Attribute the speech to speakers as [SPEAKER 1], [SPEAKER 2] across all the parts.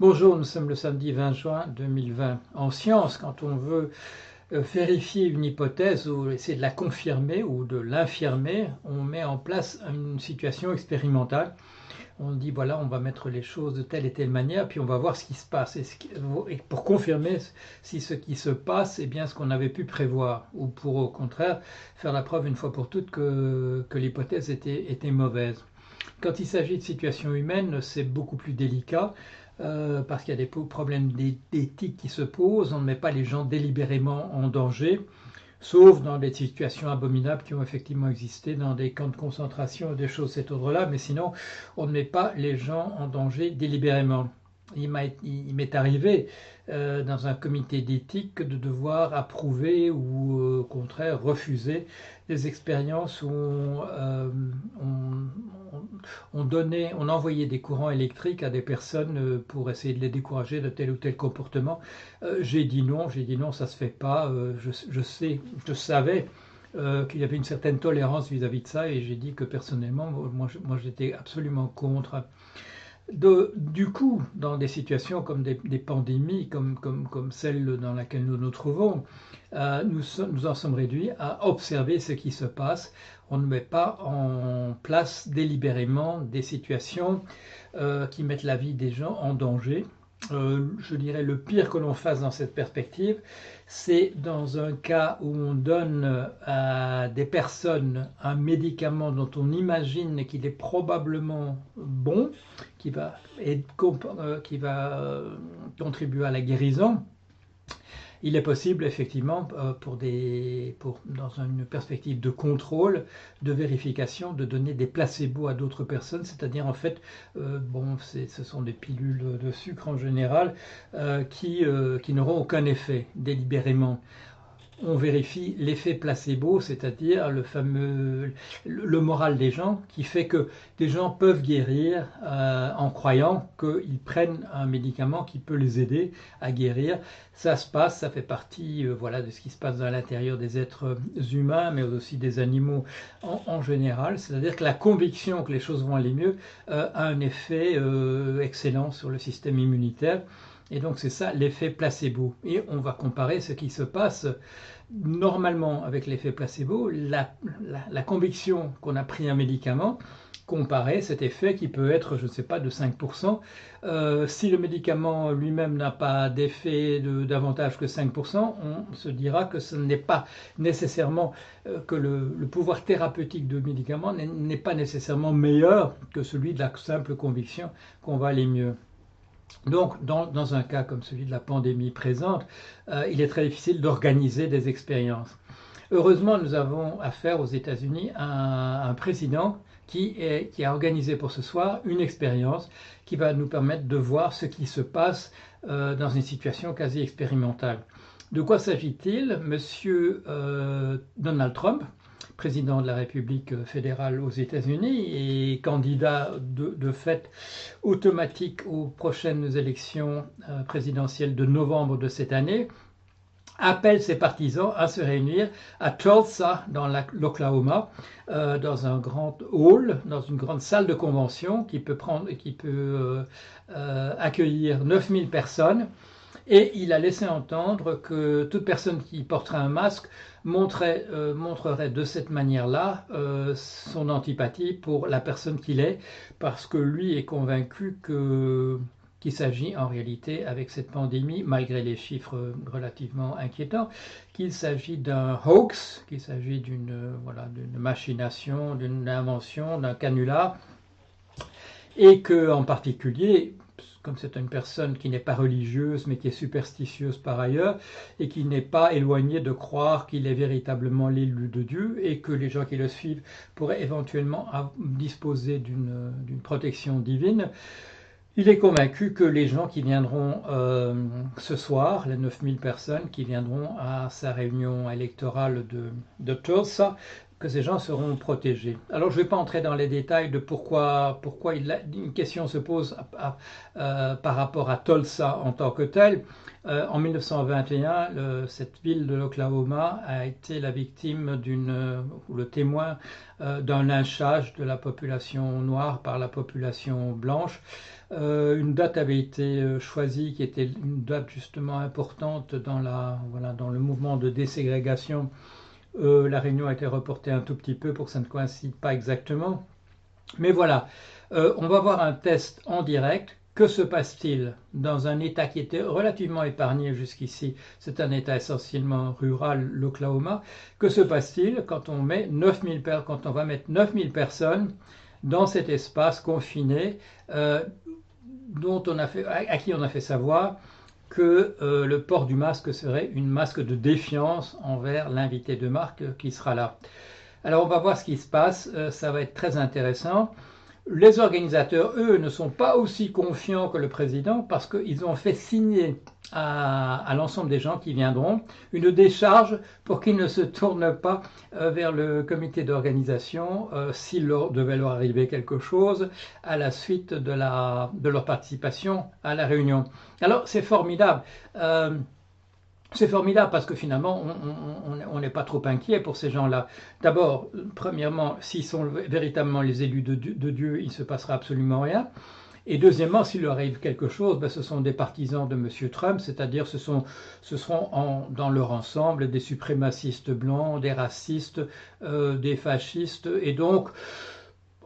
[SPEAKER 1] Bonjour, nous sommes le samedi 20 juin 2020. En science, quand on veut euh, vérifier une hypothèse ou essayer de la confirmer ou de l'infirmer, on met en place une situation expérimentale. On dit voilà, on va mettre les choses de telle et telle manière, puis on va voir ce qui se passe. Et pour confirmer si ce qui se passe est bien ce qu'on avait pu prévoir, ou pour au contraire faire la preuve une fois pour toutes que, l'hypothèse était, était mauvaise. Quand il s'agit de situations humaines, c'est beaucoup plus délicat. Euh, parce qu'il y a des problèmes d'éthique qui se posent. On ne met pas les gens délibérément en danger, sauf dans des situations abominables qui ont effectivement existé dans des camps de concentration des choses de cet ordre-là, mais sinon, on ne met pas les gens en danger délibérément. Il m'est arrivé euh, dans un comité d'éthique de devoir approuver ou euh, au contraire refuser des expériences où euh, on, donnait, on envoyait des courants électriques à des personnes pour essayer de les décourager de tel ou tel comportement. j'ai dit non, j'ai dit non, ça se fait pas. Je, sais, je savais qu'il y avait une certaine tolérance vis-à-vis de ça et j'ai dit que personnellement, moi, moi j'étais absolument contre du coup, dans des situations comme des, pandémies, comme, celle dans laquelle nous nous trouvons, euh, nous, en sommes réduits à observer ce qui se passe. On ne met pas en place délibérément des situations euh, qui mettent la vie des gens en danger. Euh, je dirais le pire que l'on fasse dans cette perspective, c'est dans un cas où on donne à des personnes un médicament dont on imagine qu'il est probablement bon, qui va, euh, euh, contribuer à la guérison, il est possible effectivement euh, pour des, pour, dans une perspective de contrôle, de vérification, de donner des placebos à d'autres personnes, c'est-à-dire en fait, euh, bon, ce sont des pilules de sucre en général euh, qui, qui n'auront aucun effet délibérément on vérifie l'effet placebo, c'est-à-dire le fameux le moral des gens, qui fait que des gens peuvent guérir euh, en croyant qu'ils prennent un médicament qui peut les aider à guérir. Ça se passe, ça fait partie euh, voilà de ce qui se passe dans l'intérieur des êtres humains, mais aussi des animaux en, général. C'est-à-dire que la conviction que les choses vont aller mieux euh, a un effet excellent sur le système immunitaire. Et donc c'est ça l'effet placebo. Et on va comparer ce qui se passe normalement avec l'effet placebo, la, conviction qu'on a pris un médicament, comparer cet effet qui peut être, je ne sais pas, de 5%. Euh, si le médicament lui-même n'a pas d'effet davantage que 5%, on se dira que ce n'est pas nécessairement euh, que le, le, pouvoir thérapeutique du médicament n'est pas nécessairement meilleur que celui de la simple conviction qu'on va aller mieux. Donc, dans, un cas comme celui de la pandémie présente, euh, il est très difficile d'organiser des expériences. Heureusement, nous avons affaire aux États-Unis à un, président qui, a organisé pour ce soir une expérience qui va nous permettre de voir ce qui se passe euh, dans une situation quasi expérimentale. De quoi s'agit-il? Monsieur euh, Donald Trump, président de la République fédérale aux États-Unis et candidat de, fait automatique aux prochaines élections euh, présidentielles de novembre de cette année, appelle ses partisans à se réunir à Tulsa, dans l'Oklahoma, euh, dans un grand hall, dans une grande salle de convention qui peut, prendre, qui peut euh, accueillir 9000 personnes et il a laissé entendre que toute personne qui porterait un masque euh, montrerait de cette manière-là euh, son antipathie pour la personne qu'il est, parce que lui est convaincu qu'il s'agit en réalité, avec cette pandémie, malgré les chiffres relativement inquiétants, qu'il s'agit d'un hoax, qu'il s'agit d'une voilà, machination, d'une invention, d'un canular, et que en particulier, comme c'est une personne qui n'est pas religieuse mais qui est superstitieuse par ailleurs et qui n'est pas éloignée de croire qu'il est véritablement l'élu de Dieu et que les gens qui le suivent pourraient éventuellement disposer d'une protection divine. Il est convaincu que les gens qui viendront euh, ce soir, les 9000 personnes qui viendront à sa réunion électorale de, de Tulsa, que ces gens seront protégés. Alors je ne vais pas entrer dans les détails de pourquoi, pourquoi il une question se pose euh, par rapport à Tulsa en tant que tel. Euh, en 1921, cette ville de l'Oklahoma a été la victime d'une, ou le témoin d'un lynchage de la population noire par la population blanche. une date avait été choisie qui était une date justement importante dans, la, voilà, dans le mouvement de déségrégation euh, la réunion a été reportée un tout petit peu pour que ça ne coïncide pas exactement. Mais voilà, euh, on va voir un test en direct. Que se passe-t-il dans un État qui était relativement épargné jusqu'ici? C'est un État essentiellement rural, l'Oklahoma. Que se passe-t-il quand on met 9000 quand on va mettre 9000 personnes dans cet espace confiné euh, à qui on a fait savoir que euh, le port du masque serait une masque de défiance envers l'invité de marque qui sera là. Alors on va voir ce qui se passe, euh, ça va être très intéressant. Les organisateurs, eux, ne sont pas aussi confiants que le président parce qu'ils ont fait signer à, l'ensemble des gens qui viendront une décharge pour qu'ils ne se tournent pas euh, vers le comité d'organisation euh, s'il devait leur arriver quelque chose à la suite de, leur participation à la réunion. Alors c'est formidable. Euh, c'est formidable parce que finalement, on n'est pas trop inquiet pour ces gens-là. D'abord, premièrement, s'ils sont véritablement les élus de Dieu, il ne se passera absolument rien. Et deuxièmement, s'il leur arrive quelque chose, ben, ce sont des partisans de M. Trump, c'est-à-dire ce, sont, ce seront dans leur ensemble des suprémacistes blancs, des racistes, euh, des fascistes. Et donc,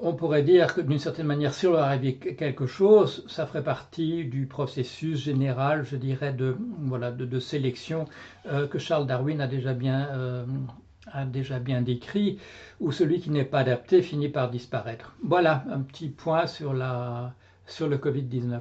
[SPEAKER 1] on pourrait dire que d'une certaine manière, si on leur quelque chose, ça ferait partie du processus général, je dirais, de, voilà, de, sélection euh, que Charles Darwin a déjà bien, euh, a déjà bien décrit, où celui qui n'est pas adapté finit par disparaître. Voilà un petit point sur, la, sur le Covid-19.